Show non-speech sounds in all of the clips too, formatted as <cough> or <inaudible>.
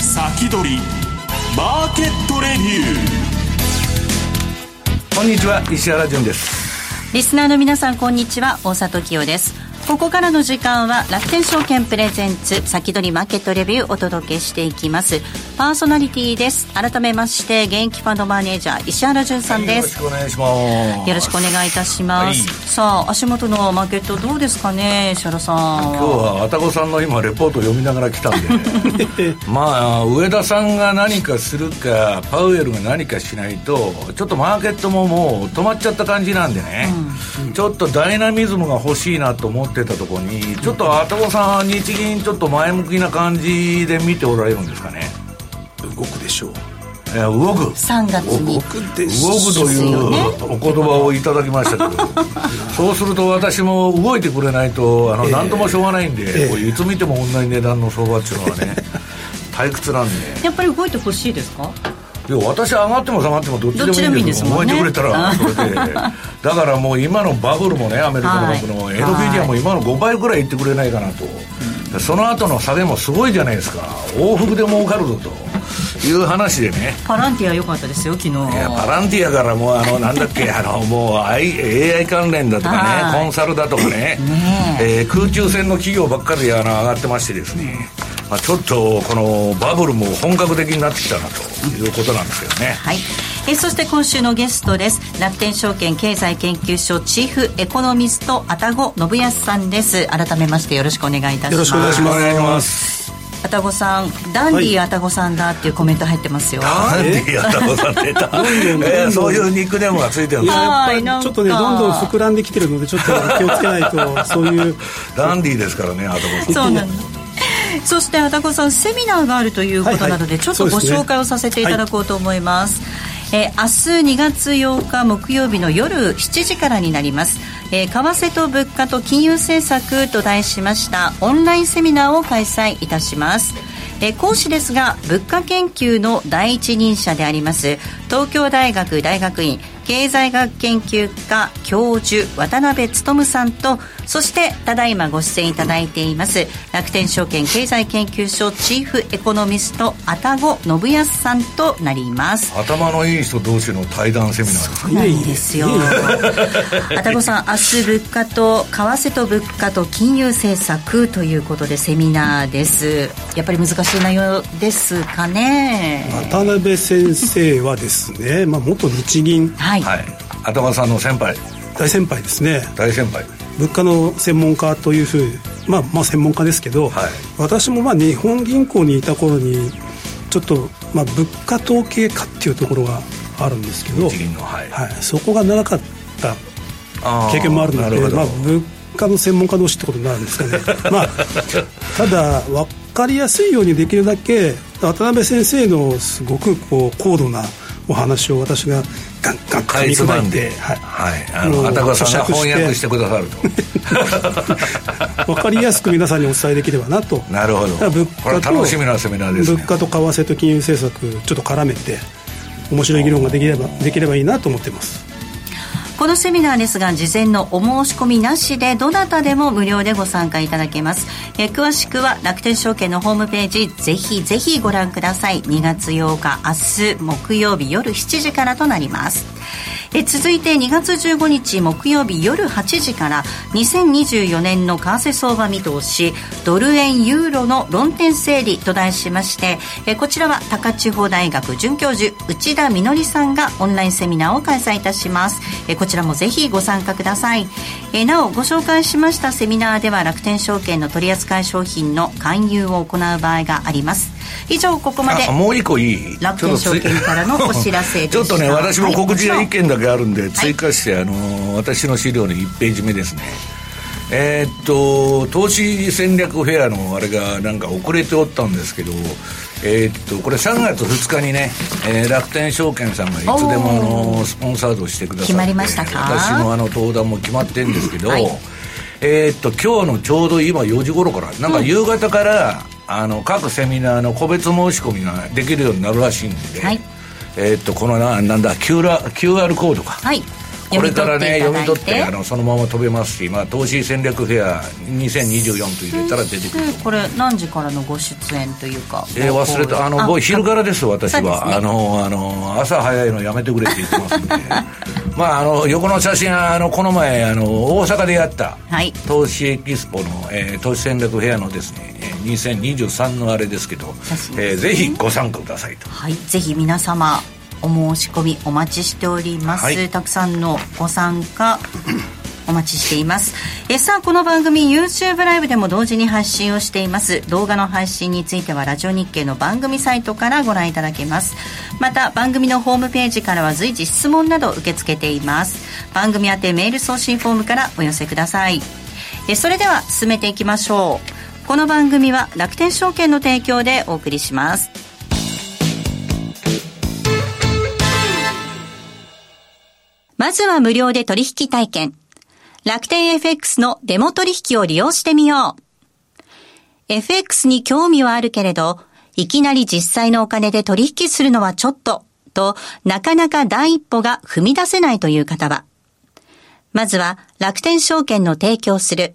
先取りマーケットレビュー。こんにちは石原潤です。リスナーの皆さんこんにちは。大里清ですここからの時間は楽天証券プレゼンツ先取りマーケットレビューお届けしていきます。パーソナリティです。改めまして現役ファンドマネージャー石原潤さんです、はい、よろしくお願いします。よろしくお願いいたします、はい、さあ足元のマーケットどうですかね石原さん。今日はあたこさんの今レポート読みながら来たんで <laughs> まあ上田さんが何かするかパウエルが何かしないとちょっとマーケットももう止まっちゃった感じなんでね、うん、ちょっとダイナミズムが欲しいなと思ってたところにちょっとあたこさん日銀ちょっと前向きな感じで見ておられるんですかね？動くでしょう。え動く。3月に動くでしょう動くというお言葉をいただきましたけど。<laughs> そうすると私も動いてくれないとあの、えー、何ともしょうがないんで、えー、いつ見ても同じ値段の相場っていうのはね <laughs> 退屈なんで。やっぱり動いてほしいですか？いや私上がっても下がってもどっちでもいいんですもん、ね、覚えてくれたらそれで。だからもう今のバブルもねアメリカのバブルの、エドフィディアも今の5倍ぐらいいってくれないかなと、その後の下げもすごいじゃないですか。往復で儲かるぞという話でね。パランティア良かったですよ昨日。いやパランティアからもうあのなんだっけ <laughs> あのもう AI 関連だとかねコンサルだとかね。ね、えー、空中戦の企業ばっかりあの上がってましてですね、まあ、ちょっとこのバブルも本格的になってきたなということなんですけどね。はい。えそして今週のゲストです。楽天証券経済研究所チーフエコノミスト愛宕信康さんです。改めましてよろしくお願いいたします。よろしくお願いします。愛宕さんダンディ愛宕さんだっていうコメント入ってますよ。ダンディ愛宕さん出た <laughs> えー、そういうニックネームがついてるんですよちょっとねどんどん膨らんできてるのでちょっと気をつけないとそういう。ダンディですからね愛宕さん。そうなんですそしてあたこさんセミナーがあるということなので、はいはい、ちょっとご紹介をさせていただこうと思います、はい、えー、明日2月8日木曜日の夜7時からになります、えー、為替と物価と金融政策と題しましたオンラインセミナーを開催いたします。え講師ですが物価研究の第一人者であります東京大学大学院経済学研究科教授渡辺努さんとそしてただいまご出演いただいています楽天証券経済研究所チーフエコノミスト愛宕信康さんとなります。頭のいい人同士の対談セミナーそうなんですよ。<laughs> 愛宕さん明日物価と為替と物価と金融政策ということでセミナーです。やっぱり難しい内容ですかね。渡辺先生はですね、まあ、元日銀はいはい、頭さんの先輩。大先輩ですね。大先輩。物価の専門家というふうまあまあ専門家ですけど、はい、私もまあ日本銀行にいた頃にちょっと、まあ、物価統計課っていうところがあるんですけど、はい、はい、そこが長かった経験もあるのでまあ、物価の専門家同士ってことになるんですかね。<laughs> まあただ分かりやすいようにできるだけ渡辺先生のすごくこう高度なお話を私がガンガン噛み砕いてはい、はい、あの片さんが翻訳してくださると。分かりやすく皆さんにお伝えできればなと。<laughs> なるほど。物価と楽しみなセミナーです、ね、物価と為替と金融政策ちょっと絡めて面白い議論ができればできればいいなと思ってますこのセミナーですが事前のお申し込みなしでどなたでも無料でご参加いただけます。え詳しくは楽天証券のホームページぜひぜひご覧ください。2月8日明日木曜日夜7時からとなります。え続いて2月15日木曜日夜8時から2024年の為替相場見通しドル円ユーロの論点整理と題しましてえこちらは高千穂大学准教授内田みのりさんがオンラインセミナーを開催いたします。えこちらもぜひご参加ください。えなおご紹介しましたセミナーでは楽天証券の取扱い商品の勧誘を行う場合があります。以上ここまでもう一個いい？楽天証券からのお知らせ <laughs> ちょっとね私も告知が1件だけあるんで、追加して、あの私の資料の1ページ目ですね。えー、っと投資戦略フェアのあれがなんか遅れておったんですけどえー、っとこれ3月2日にね、えー、楽天証券さんがいつでもあのスポンサードしてくださって決まりましたか？私のあの登壇も決まってるんですけど、はい、えー、っと今日のちょうど今4時頃からなんか夕方から、うんあの各セミナーの個別申し込みができるようになるらしいんで、はい、えー、っとこのななんだ QR, QR コードか、はい、これからね読み取ってあのそのまま飛べますし、まあ、投資戦略フェア2024と入れたら出てくる。これ何時からのご出演というかえー、忘れた。あの昼からです私は、ね、あのあの朝早いのやめてくれって言ってますんで。<laughs> まああの横の写真はあのこの前あの大阪でやった、はい、投資エキスポの、えー、投資戦略フェアのですね2023のあれですけど、えー、ぜひご参加くださいと。はい。ぜひ皆様お申し込みお待ちしております、はい、たくさんのご参加 <clears throat> お待ちしています。えさあこの番組 YouTube ライブでも同時に発信をしています。動画の配信についてはラジオ日経の番組サイトからご覧いただけます。また番組のホームページからは随時質問など受け付けています。番組宛てメール送信フォームからお寄せください。えそれでは進めていきましょうこの番組は楽天証券の提供でお送りしますまずは無料で取引体験。楽天 FX のデモ取引を利用してみよう。FX に興味はあるけれど、いきなり実際のお金で取引するのはちょっと、となかなか第一歩が踏み出せないという方は、まずは楽天証券の提供する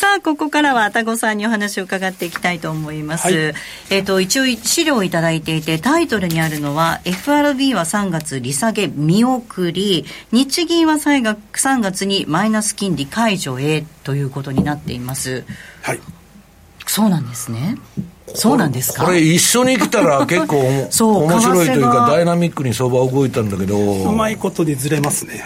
さあ、ここからはあたごさんにお話を伺っていきたいと思います。はい、えっ、ー、と、一応資料をいただいていて、タイトルにあるのは、FRB は3月利下げ見送り、日銀は3月にマイナス金利解除へということになっています。はい。そうなんですね。そうなんですか？これ一緒に来たら <laughs> 結構そう面白いというかダイナミックに相場動いたんだけど。うまいことにずれますね。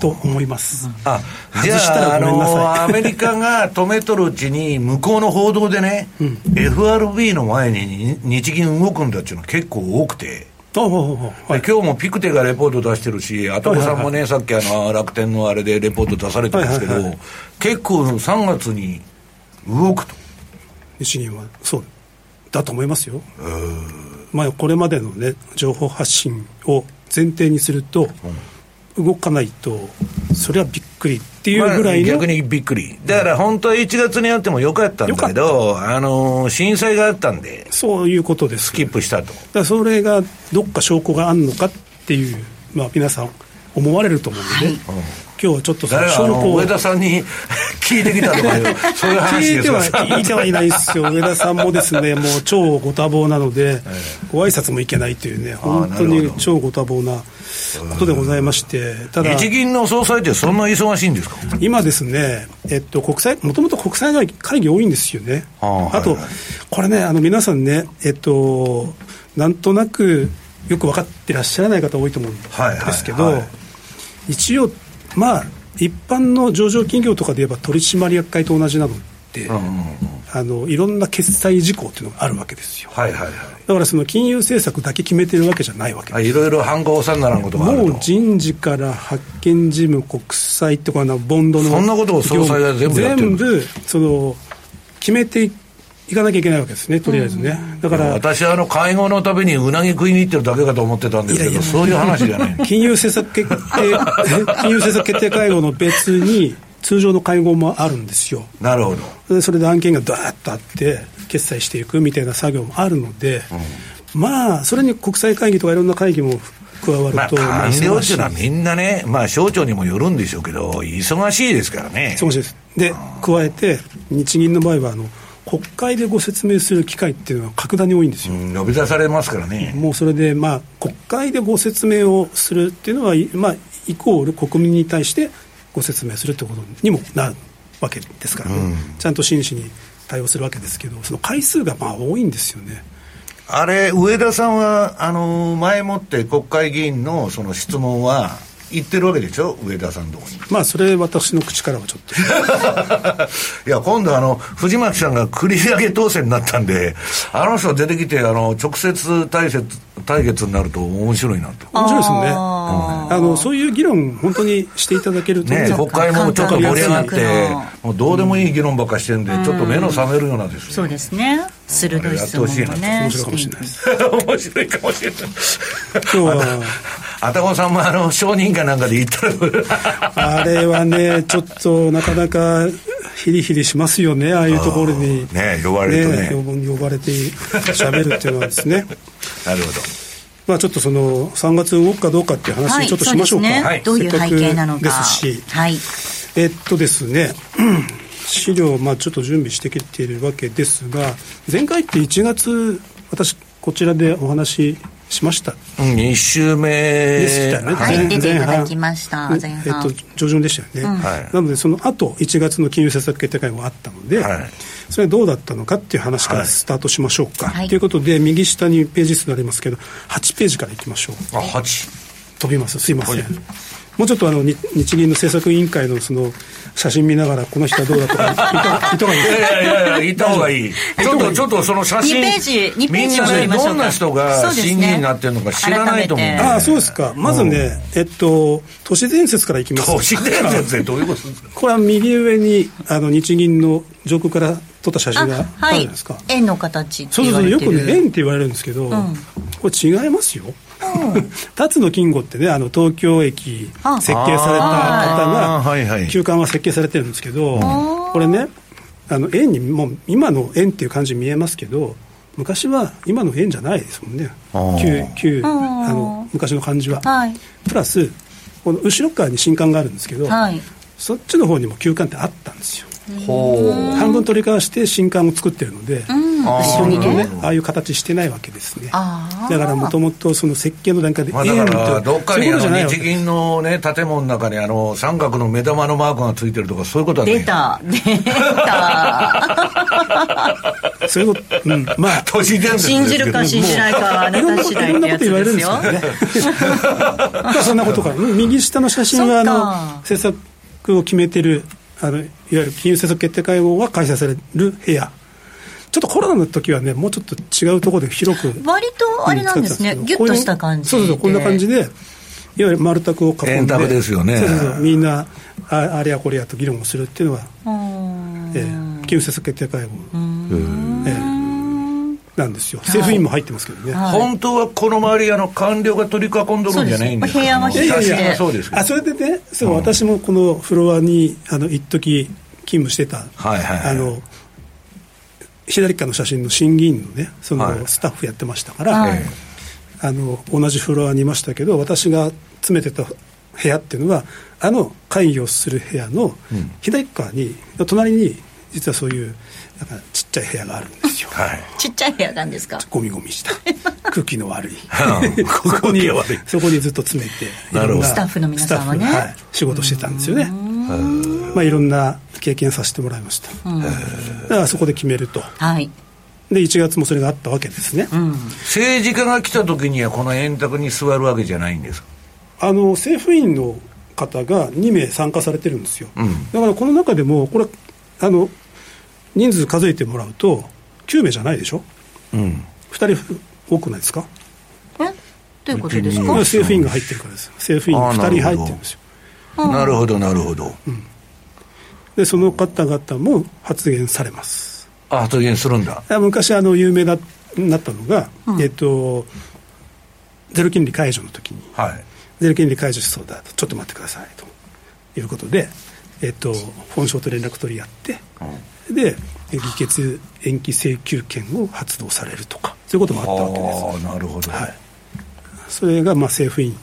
と思います。あじゃああのアメリカが止めとるうちに向こうの報道でね、うん、FRB の前に日銀動くんだっていうのは結構多くて。はい、今日もピクテがレポート出してるし、あとこさんもね、さっきあの楽天のあれでレポート出されてますけど、結構3月に動くと。日銀はそうだと思いますよ。まあ、これまでの、ね、情報発信を前提にすると、動かないと、それはびっくりっていうぐらいの、まあ、逆にびっくり、だから本当は1月にやってもよかったんだけど、あの震災があったんで、そういうことです、スキップしたと。だそれがどっか証拠があるのかっていう、まあ、皆さん、思われると思うんで、ね、はい。今日はちょっとその証拠を。上田さんに聞いてきたとかそういう話聞いては聞いてはいないですよ。上田さんもですねもう超ご多忙なので、ご挨拶もいけないというね本当に超ご多忙なことでございまして、ただ日銀の総裁ってそんな忙しいんですか？今ですね、えっと、国際もともと国際会議多いんですよね、ああと、はいはい、これねあの皆さんねえっとなんとなくよく分かってらっしゃらない方多いと思うんですけど、はいはいはい、一応まあ一般の上場企業とかで言えば取締役会と同じなので、うんうんうん、あのいろんな決済事項っていうのがあるわけですよ、はいはいはい、だからその金融政策だけ決めてるわけじゃないわけです。いろいろ反抗さんならんことがあるもう人事から発見事務国債とかのボンドのそんなことを総裁が全部やってる全部その決めてい行かなきゃいけないわけですね、とりあえずね。だから。私はあの会合のためにうなぎ食いに行ってるだけかと思ってたんですけど、いやいやそういう話じゃない。<laughs> 金融政策決定、<laughs> 金融政策決定会合の別に、通常の会合もあるんですよ。なるほど。でそれで案件がダーッとあって、決済していくみたいな作業もあるので、うん、まあ、それに国際会議とかいろんな会議も加わると、まあ、官僚っていうのはみんなね、まあ、省庁にもよるんでしょうけど、忙しいですからね。忙しいです。で、加えて、日銀の場合は、あの、国会でご説明する機会っていうのは格段に多いんですよ。呼び出されますからね。もうそれで、まあ、国会でご説明をするっていうのは、まあ、イコール国民に対してご説明するということにもなるわけですから、ねうん、ちゃんと真摯に対応するわけですけど、その回数がまあ多いんですよね。あれ、上田さんは、あの前もって国会議員のその質問は、言ってるわけでしょ？上田さんのとこに。まあそれ私の口からはちょっと。<laughs> いや今度あの藤巻さんが繰り上げ当選になったんであの人出てきてあの直接対決対決になると面白いなと。面白いですよね、うん、あのそういう議論本当にしていただけるとね国会もちょっと盛り上がってもうどうでもいい議論ばっかしてるんで、うん、ちょっと目の覚めるようなです、ね、そうですね。鋭い質問もね面白いかもしれない面白いかもしれない。今日は。あたこさんもあの承認かなんかで言ったらあれはねちょっとなかなかヒリヒリしますよねああいうところに。ね呼ばれてね。ね呼ばれて喋るっていうのはですね。<laughs> なるほど。まあちょっとその3月動くかどうかっていう話ちょっとしましょうか、はい、どういう背景なのか。ですし、はい、えっとですね <clears throat> 資料、まあ、ちょっと準備してきているわけですが前回って1月私こちらでお話しました。うん、2週目でしたね。はい、出ていただきました。前半。えっと、上旬でしたよね。うん、なので、その後、1月の金融政策決定会合があったので、はい、それはどうだったのかっていう話からスタートしましょうか。はい、ということで、右下にページ数ありますけど、8ページからいきましょう。あ、8。飛びます。すいません。もうちょっとあの日銀の政策委員会のその写真見ながらこの人はどうだとか言った方がいい。いやいやいや言った方がいい。ちょっとちょっとその写真2ページ2ページみんなでどんな人が審議になってるのか知らないと思う、ね、ああそうですか。まずね、えっと都市伝説からいきます。都市伝説ってどういうことですか？<laughs> これは右上にあの日銀の上空から撮った写真があるじゃないですか、はい、円の形ってそうそうよくね円って言われるんですけど、うん、これ違いますよ辰野金吾ってねあの東京駅設計された方が休館は設計されてるんですけどこれねあの円にもう今の円っていう感じ見えますけど昔は今の円じゃないですもんね。旧旧あの昔の感じは、はい、プラスこの後ろ側に新館があるんですけど、はい、そっちの方にも休館ってあったんですよ。半分取り返して新館を作ってるので、うん後ろにねああいう形してないわけですねだからもともとその設計の段階で、まあ、だからどっかにあの日銀のね建物の中にあの三角の目玉のマークがついてるとかそういうことは出た出たそういうこと、うん、まあ <laughs> 都市伝説信じるか信じないかはあなた次第ってやつですよ <laughs> まあそんなことから右下の写真はあの政策を決めてるあのいわゆる金融政策決定会合が開催される部屋ちょっとコロナの時はね、もうちょっと違うところで広く。割とあれなんですね、ぎゅっとした感じそうそうこんな感じで、いわゆる丸卓を囲んで。円卓ですよね。そうそうそう、みんな、ああれやこれやと議論をするっていうのは、えー、金融政策決定会合。えーなんですよ、政府員も入ってますけどね、はい、本当はこの周り、あの官僚が取り囲んどるんじゃないんですか、部屋はいやいやいや。そうですあそれでね、そう、うん、私もこのフロアにあの一時勤務してた、はいはいはい、あの左側の写真の審議員のねそのスタッフやってましたから、はい、あの同じフロアにいましたけど私が詰めてた部屋っていうのはあの会議をする部屋の左側に、うん、隣に実はそういうなんかちっちゃい部屋があるんですよ、はい、ちっちゃい部屋なんですか？ゴミゴミした。<laughs> 空気の悪い。<laughs> ここにそこにずっと詰めてなるほど。スタッフの皆さんはね、はい、仕事してたんですよねまあいろんな経験させてもらいました。だからそこで決めると。はい。で1月もそれがあったわけですね、うん、政治家が来た時にはこの円卓に座るわけじゃないんですあの政府員の方が2名参加されてるんですよ、うん、だからこの中でもこれあの人数数えてもらうと9名じゃないでしょ、うん、2人多くないですか？え？どういうことですか？政府員が入ってるからです。政府員2人入ってるんですよなるほどなるほど、うん、でその方々も発言されます。あ発言するんだ。昔あの有名だなったのが、うん、えっとゼロ金利解除の時に、はい、ゼロ金利解除しそうだとちょっと待ってくださいということでえっと、本省と連絡取り合って、うん、で議決延期請求権を発動されるとかそういうこともあったわけです。なるほど、はい、それがまあ政府院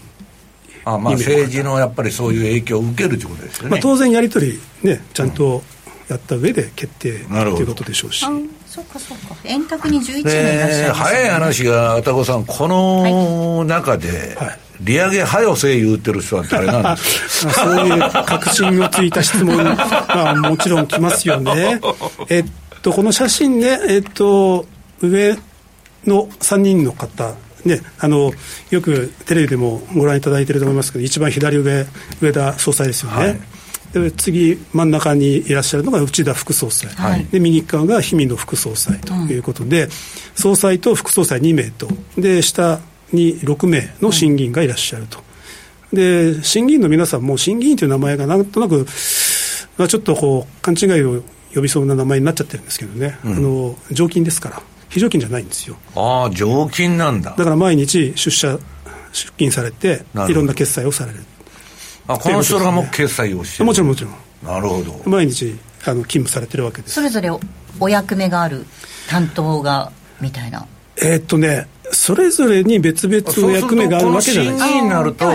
あまあ政治のやっぱりそういう影響を受けるということですよね、まあ、当然やり取りねちゃんとやった上で決定ということでしょうし、そうかそうか。円卓に11年いらっし。ゃいます、ね、早い話が田子さんこの中で、はい、利上げはよせ言うてる人は誰なんですか？<laughs> そういう確信をついた質問まあ <laughs> もちろん来ますよね。えっとこの写真ねえっと上の3人の方ね、あのよくテレビでもご覧いただいていると思いますけど一番左上上田総裁ですよね、はい。で次真ん中にいらっしゃるのが内田副総裁、はい、で右側が氷見野副総裁ということで、うん、総裁と副総裁2名と。で下に6名の審議員がいらっしゃると、で審議員の皆さんも審議員という名前がなんとなく、まあ、ちょっとこう勘違いを呼びそうな名前になっちゃってるんですけどね、うん、あの常勤ですから非常勤じゃないんですよ。ああ常勤なんだ。だから毎日出社出勤されていろんな決済をされる。あこの人らも決済をしてる。もちろんもちろん。なるほど。毎日あの勤務されてるわけです。それぞれお役目がある担当がみたいな。えー、っとねそれぞれに別々の役目があるわけじゃない。ですになると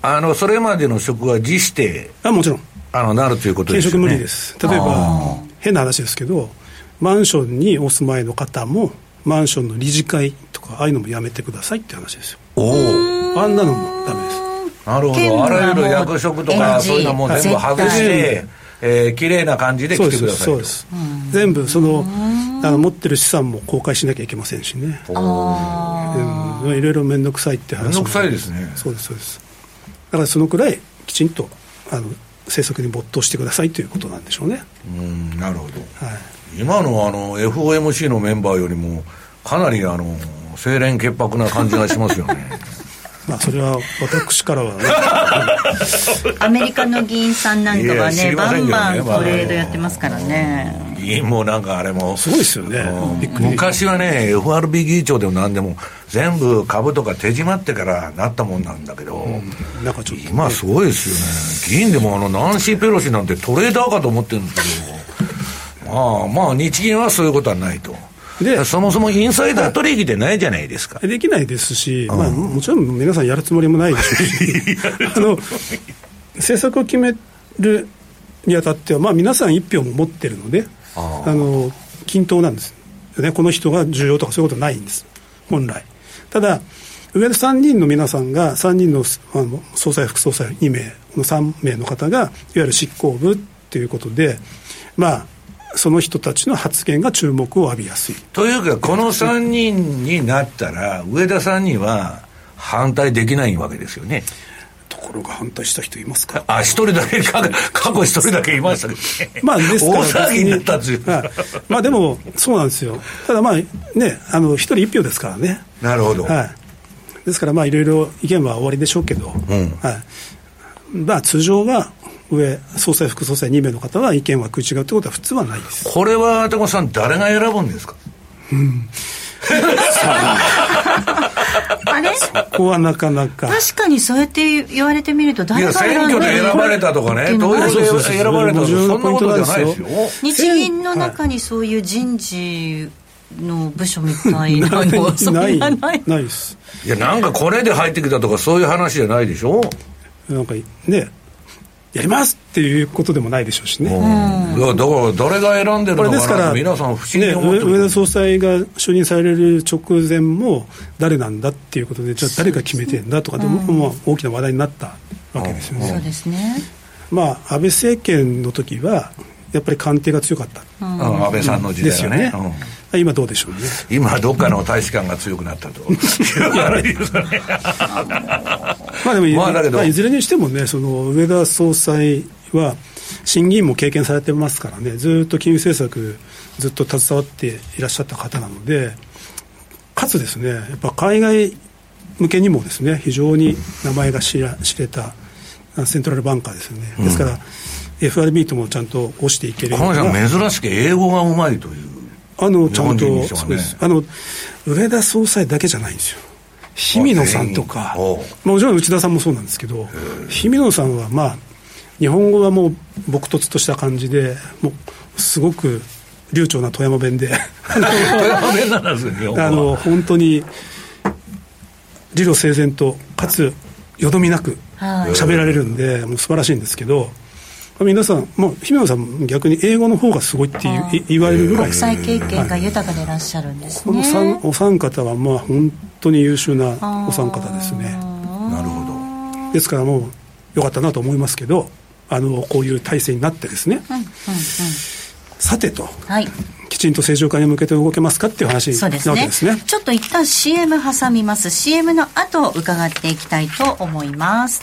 あのそれまでの職は自指定あもちろん。あのなるということですね。無理です。例えば変な話ですけどマンションにお住まいの方もマンションの理事会とかああいうのもやめてくださいって話ですよ。おお。あんなのもダメです。なるほど。あらゆる役職とかそういうのも全部外して、えー、綺麗な感じで来てくださいそうです全部そのあの持ってる資産も公開しなきゃいけませんしね。あ、うん、いろいろ面倒くさいって話面倒くさいですね。そうですそうです。だからそのくらいきちんとあの政策に没頭してくださいということなんでしょうね。うんなるほど、はい、今のあの FOMC のメンバーよりもかなりあの清廉潔白な感じがしますよね。<laughs> まあ、それは私からは、ね、<laughs> アメリカの議員さんなんかはね、ねバンバントレードやってますからね。議員もなんかあれも、すごいですよね、昔はね、FRB 議長でもなんでも、全部株とか手締まってからなったもんなんだけど、うん、なんかちょっと、ね、今、すごいですよね、議員でもあのナンシー・ペロシなんてトレーダーかと思ってるんですけど、まあまあ、日銀はそういうことはないと。でそもそもインサイダー取引でないじゃないですか。できないですし、まあ、もちろん皆さんやるつもりもないでし。ょうし、あの政策を決めるにあたっては、まあ、皆さん一票も持ってるので、あの均等なんです。ね、この人が重要とかそういうことないんです、本来。ただ上の3人の皆さんが、3人のあの総裁、副総裁2名の3名の方が、いわゆる執行部ということで、まあ、その人たちの発言が注目を浴びやすい。というか、この3人になったら、上田さんには反対できないわけですよね。ところが反対した人いますか？あ、一人だけ、過去一人だけいましたけど、ね、まあ、ですから、大騒ぎになったんですよ。まあ、でも、そうなんですよ。ただまあ、ね、あの、一人一票ですからね。なるほど。はい。ですから、まあ、いろいろ意見は終わりでしょうけど、うん、はい。まあ、通常は上、総裁、副総裁2名の方は意見は食い違うということは普通はないです。これは、高さん、誰が選ぶんですか、うん。あれ？そこはなかなか。確かにそうやって言われてみると誰が選挙で選ばれたとかね投票で選ばれたとかそんなことじゃないですよ。日銀の中にそういう人事の部署みたいなのはそんなない。ないです。いやなんかこれで入ってきたとかそういう話じゃないでしょ？なんかねやりますっていうことでもないでしょうしね。いやだから誰が選んでるのかな皆さん不思議に思ってね、上田総裁が就任される直前も誰なんだっていうことでじゃあ誰が決めてんだとかでも、まあ、大きな話題になったわけですよね。そうですね。まあ、安倍政権の時はやっぱり官邸が強かった、うん、安倍さんの時代はね、ね。うん、今どうでしょうね。今どっかの大使館が強くなったと。<laughs> まあでも、まあ、だけど、まあ、いずれにしてもねその上田総裁は審議員も経験されてますからね。ずっと金融政策ずっと携わっていらっしゃった方なのでかつですねやっぱ海外向けにもですね非常に名前が知ら知れたセントラルバンカーですよね、ですから、うん。FRB ともちゃんと押していけるような。珍しく英語がうまいというあのちゃんと、ね、そうです。あの上田総裁だけじゃないんですよ。氷見野さんとかもちろん内田さんもそうなんですけど氷見野さんはまあ日本語はもう朴突とした感じでもうすごく流暢な富山弁で。<laughs> 富山弁なんです日本語あの本当に理路整然とかつよどみなくはい。喋られるんで、もう素晴らしいんですけど皆さん、もう姫野さん逆に英語の方がすごいって言うい。言われるぐらい。国際経験が豊かでいらっしゃるんですこのね。三お三方はまあ本当に優秀なお三方ですね。なるほど。ですからもうよかったなと思いますけどあのこういう体制になってですね、さてとはい。きちんと正常化に向けて動けますかっていう話なそうですね。わけですね。ちょっと一旦 CM 挟みます。CM の後伺っていきたいと思います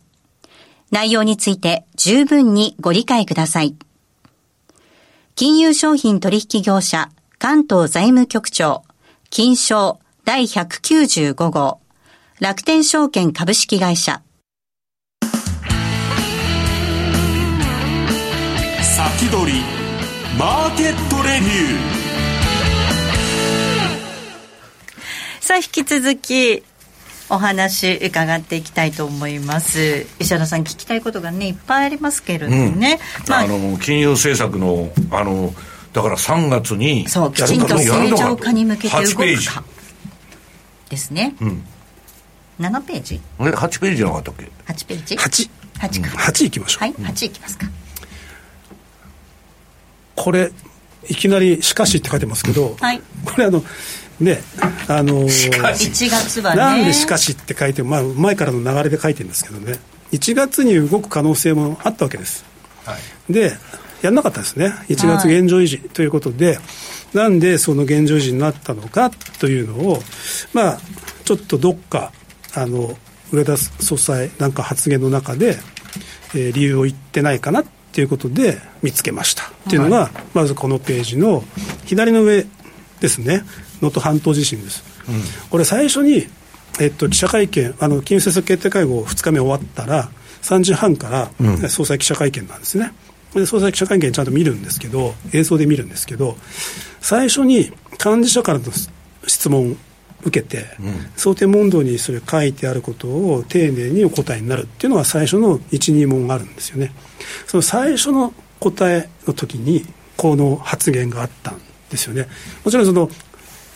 内容について十分にご理解ください。金融商品取引業者関東財務局長金賞第195号楽天証券株式会社先取りマーケットレビューさあ引き続きお話伺っていきたいと思います。石原さん聞きたいことがねいっぱいありますけれどもね、まああの金融政策のあのだから3月にそうきちんと正常化に向けて動8ページくかですね、ん。7ページ？え8ページじゃなかったっけ？8ページ？8 8か、8いきましょう、はい8いきますか、これいきなり「しかし」って書いてますけど、はい。これあのねあの1月はね。なんで「しかし」って書いてまあ前からの流れで書いてるんですけどね。1月に動く可能性もあったわけです。はい。でやんなかったですね。1月現状維持ということで、なんでその現状維持になったのかというのをまあちょっとどっかあの上田総裁なんか発言の中で、えー理由を言ってないかなっていうことで見つけました。っていうのが、まずこのページの左の上ですね能登半島地震です、これ最初に、えっと、記者会見あの金融政策決定会合2日目終わったら3時半から総裁記者会見なんですね、で総裁記者会見ちゃんと見るんですけど映像で見るんですけど最初に幹事社からの質問受けて、想定問答にそれ書いてあることを丁寧にお答えになるっていうのが最初の12問があるんですよね。その最初の答えの時にこの発言があったんですよね。もちろんその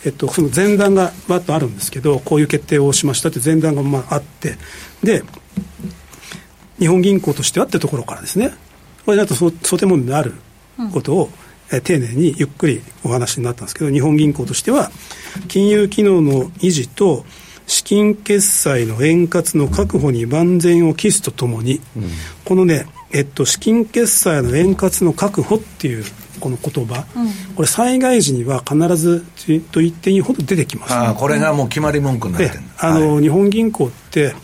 えっと、その前段がバッとあるんですけどこういう決定をしましたって前段がまああってで日本銀行としてはってところからですね。これだと想想定問題のあることを、え丁寧にゆっくりお話になったんですけど日本銀行としては金融機能の維持と資金決済の円滑の確保に万全を期すとともに、このね、えっと、資金決済の円滑の確保っていうこの言葉、これ災害時には必ずと言っていいほど出てきます、ああこれがもう決まり文句になってでるあの、はい。日本銀行って、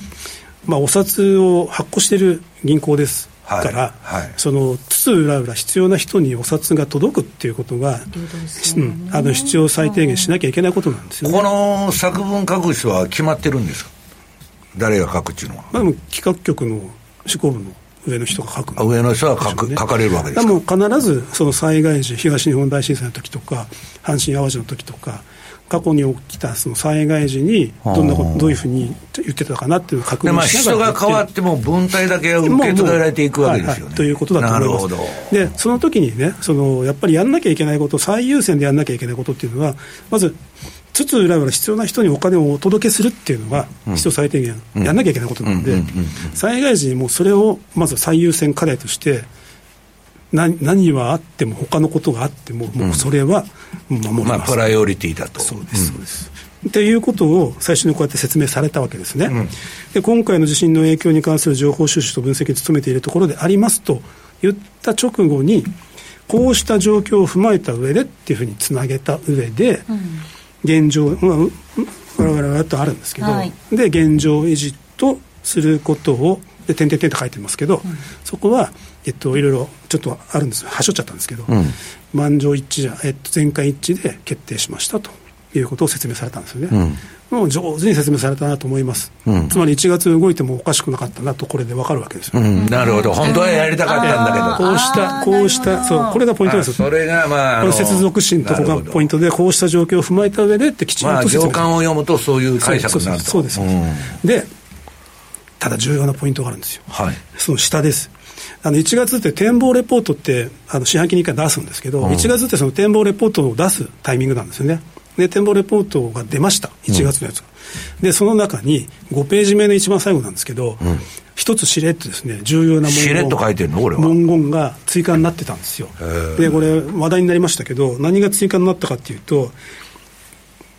まあ、お札を発行している銀行ですから、はい。はいその津々浦々必要な人にお札が届くっていうことが、うん、あの必要最低限しなきゃいけないことなんですよね。この作文書く人は決まってるんですか？誰が書くっていうのは。まあ、でも企画局の執行部の上の人が書く。上の人は書く、ね、書かれるわけですか。も必ずその災害時東日本大震災の時とか阪神・淡路の時とか過去に起きたその災害時にどんなどういうふうに言ってたかなっていうのを確認しながら人が変わっても文体だけ受け継がれていくわけですよね、はいはい、ということだと思います。でその時にねそのやっぱりやんなきゃいけないこと最優先でやんなきゃいけないことっていうのはまずつつ裏裏必要な人にお金をお届けするっていうのが、必要最低限やんなきゃいけないことなので、災害時にもうそれをまず最優先課題として、何何はあっても、他のことがあっても、もうそれは守ります、まあ、プライオリティだと。そうです、そうです。っていうことを最初にこうやって説明されたわけですね、うん、で今回の地震の影響に関する情報収集と分析に努めているところでありますと言った直後にこうした状況を踏まえた上でっていうふうにつなげた上で、うん現状、まあ、我々はとあるんですけど、はい、で現状維持とすることをで点々点と書いてますけど、うん、そこは、えっと、いろいろちょっとあるんです。はしょっちゃったんですけど、うん、満場一致じゃ、えっと、全会一致で決定しましたということを説明されたんですよね。うん。もう上手に説明されたなと思います、うん、つまり1月動いてもおかしくなかったなと、これで分かるわけですよ、うん、なるほど、本当はやりたかったんだけど、こうした、こうした、そう、これがポイントです。それが、まあ、この接続心とこがポイントで、こうした状況を踏まえた上でってきちんと説明、まあ、を読むと、そういう解釈になると。そうです、そうです、で、ただ重要なポイントがあるんですよ、はい、その下です。あの1月って展望レポートってあの四半期に1回出すんですけど、うん、1月ってその展望レポートを出すタイミングなんですよね。で展望レポートが出ました。1月のやつが、うん、でその中に5ページ目の一番最後なんですけど、うん、一つしれっとですね重要な文言と書いてるの？これは。文言が追加になってたんですよ。でこれ話題になりましたけど何が追加になったかっていうと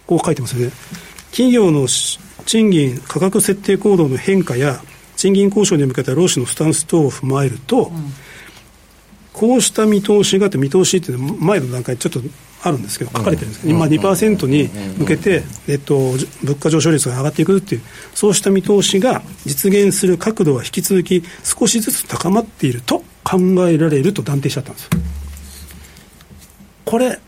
こう書いてますよね。企業の賃金価格設定行動の変化や賃金交渉に向けた労使のスタンス等を踏まえると、うん、こうした見通しがあって見通しっていうのは前の段階ちょっとあるんですけど、書かれてるんです、今2%に向けて、えっと、物価上昇率が上がっていくっていう、そうした見通しが実現する角度は引き続き少しずつ高まっていると考えられると断定しちゃったんです。これ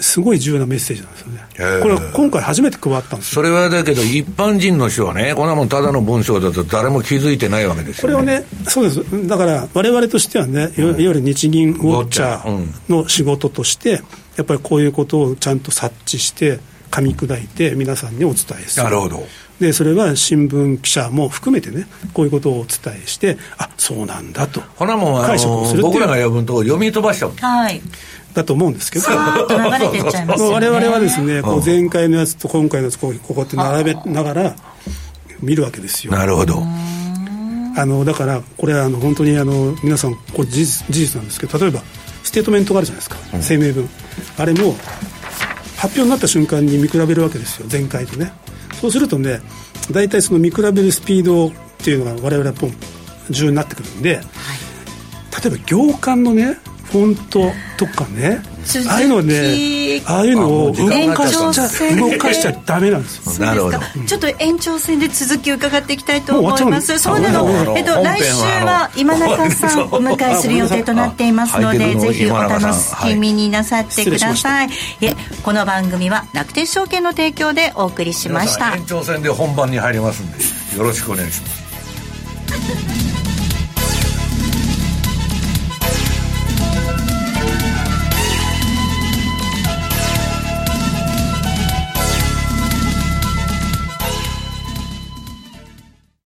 すごい重要なメッセージなんですよね。これ、今回初めて加わったんですそれはだけど、一般人の人はね、こんなもんただの文章だと誰も気づいてないわけですよ、ね、これをね、そうです、だから、われわれとしてはね、いわゆる日銀ウォッチャーの仕事として、やっぱりこういうことをちゃんと察知して噛み砕いて皆さんにお伝えする。なるほど。でそれは新聞記者も含めてねこういうことをお伝えしてあそうなんだと。ほなもう解釈する僕らが読むと読み飛ばしちゃう。はいだと思うんですけど、流れてっちゃいますよ、ね、我々はですね、こう前回のやつと今回のやつこうこうやって並べながら見るわけですよ。なるほど。あのだからこれはあの本当にあの皆さんこれ事実事実なんですけど例えばステートメントがあるじゃないですか、うん、声明文。あれも発表になった瞬間に見比べるわけですよ前回とね。そうするとね大体その見比べるスピードっていうのが我々はポン重要になってくるんで、はい、例えば行間のねフォントとかね。ああいうのねああいうのを動かしちゃ動かしちゃダメなんですよ。なるほど。ちょっと延長戦で続きを伺っていきたいと思います。そうなの。えっと来週は今中さんお迎えする予定となっていますのでぜひお楽しみになさってください。えこの番組は楽天証券の提供でお送りしました。延長戦で本番に入りますんでよろしくお願いします